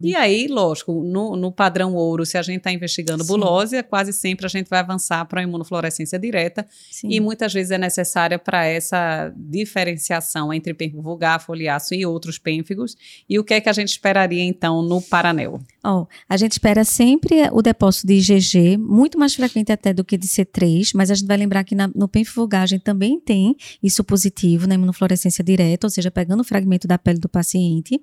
E aí, lógico, no, no padrão ouro, se a gente está investigando Sim. bulose, quase sempre a gente vai avançar para a imunofluorescência direta Sim. e muitas vezes é necessária para essa diferenciação entre pênfigo vulgar, foliáceo e outros pênfigos. E o que é que a gente esperaria então no paranel? Ó, a gente espera sempre o depósito de IgG, muito mais frequente até do que de C3, mas a gente vai lembrar que na- no a gente também tem isso positivo na imunofluorescência direta, ou seja, pegando o fragmento da pele do paciente.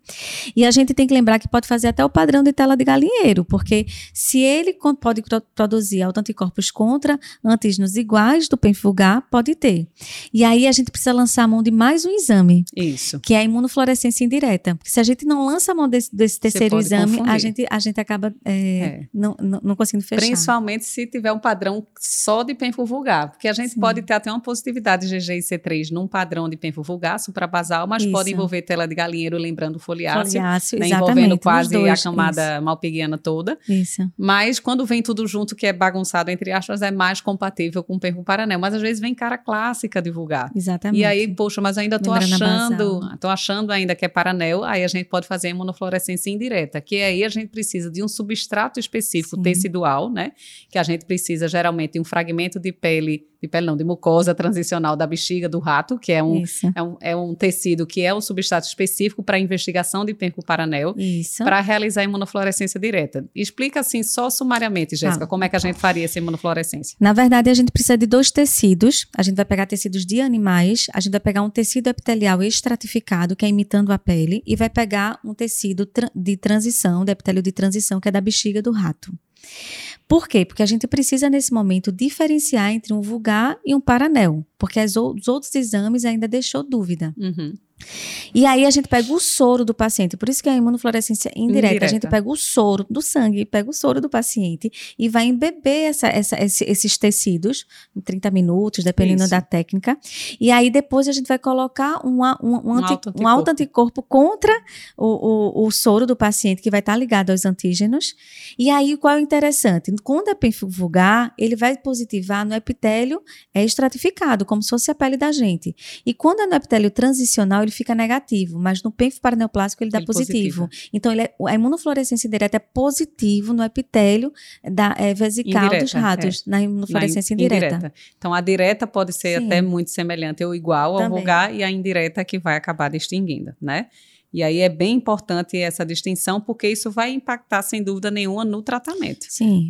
E a gente tem que lembrar que pode fazer até o padrão de tela de galinheiro, porque se ele pode pro- produzir autoanticorpos contra antígenos iguais do pênfivulgar, pode ter. E aí a gente precisa lançar a mão de mais um exame, Isso. que é a imunofluorescência indireta. Porque se a gente não lança a mão desse, desse terceiro exame, a confundir. gente, a gente acaba é, É. Não, não, não conseguindo fechar. Principalmente se tiver um padrão só de pênfigo vulgar, porque a gente Sim. pode ter até uma positividade de GG e C3 num padrão de pênfigo vulgar, suprabasal, mas pode Isso. envolver tela de galinheiro, lembrando foliáceo, Foliáceo, né, envolvendo quase a dois, camada malpighiana toda. Isso. isso. Mas quando vem tudo junto, que é bagunçado, entre aspas, é mais compatível com o pênfigo paranel. Mas às vezes vem cara clássica de vulgar. Exatamente. E aí, poxa, mas ainda tô achando, tô achando ainda que é paranel, aí a gente pode fazer a imunofluorescência indireta, que aí a gente precisa de um substrato específico Sim. tecidual, né? Que a gente precisa geralmente de um fragmento de pele, de pele não, de mucosa transicional da bexiga do rato, que é um, é um, é um tecido que é um substrato específico para investigação de pênfigo paranel, Isso. para realizar a imunofluorescência direta. Explica assim, só sumariamente, Jéssica, Ah. como é que a gente faria essa imunofluorescência? Na verdade, a gente precisa de dois tecidos. A gente vai pegar tecidos de animais, a gente vai pegar um tecido epitelial estratificado, que é imitando a pele, e vai pegar um tecido de transição, de epitélio de transição, que é da bexiga do rato. Por quê? Porque a gente precisa, nesse momento, diferenciar entre um vulgar e um paranel, porque os outros exames ainda deixou dúvida. Uhum. E aí a gente pega o soro do paciente, por isso que é a imunofluorescência indireta. Indireta. A gente pega o soro do sangue, pega o soro do paciente e vai embeber essa- essa- esse- esses tecidos em 30 minutos, dependendo Isso. da técnica. E aí depois a gente vai colocar uma- um, um, anti- autoanticorpo. um autoanticorpo contra o, o- o soro do paciente, que vai estar ligado aos antígenos. E aí qual é o interessante? Quando é vulgar, ele vai positivar no epitélio é estratificado, como se fosse a pele da gente. E quando é no epitélio transicional, ele fica negativo, mas no pênfilo paraneoplásico ele dá Ele positivo. Então, ele é- a imunofluorescência direta é positivo no epitélio da é, vesical dos Indireta, ratos, na Na imunofluorescência in- indireta. Então, a direta pode ser Sim. até muito semelhante ou igual ao Também. vulgar, e a indireta é que vai acabar distinguindo, né? E aí é bem importante essa distinção, porque isso vai impactar, sem dúvida nenhuma, no tratamento. Sim.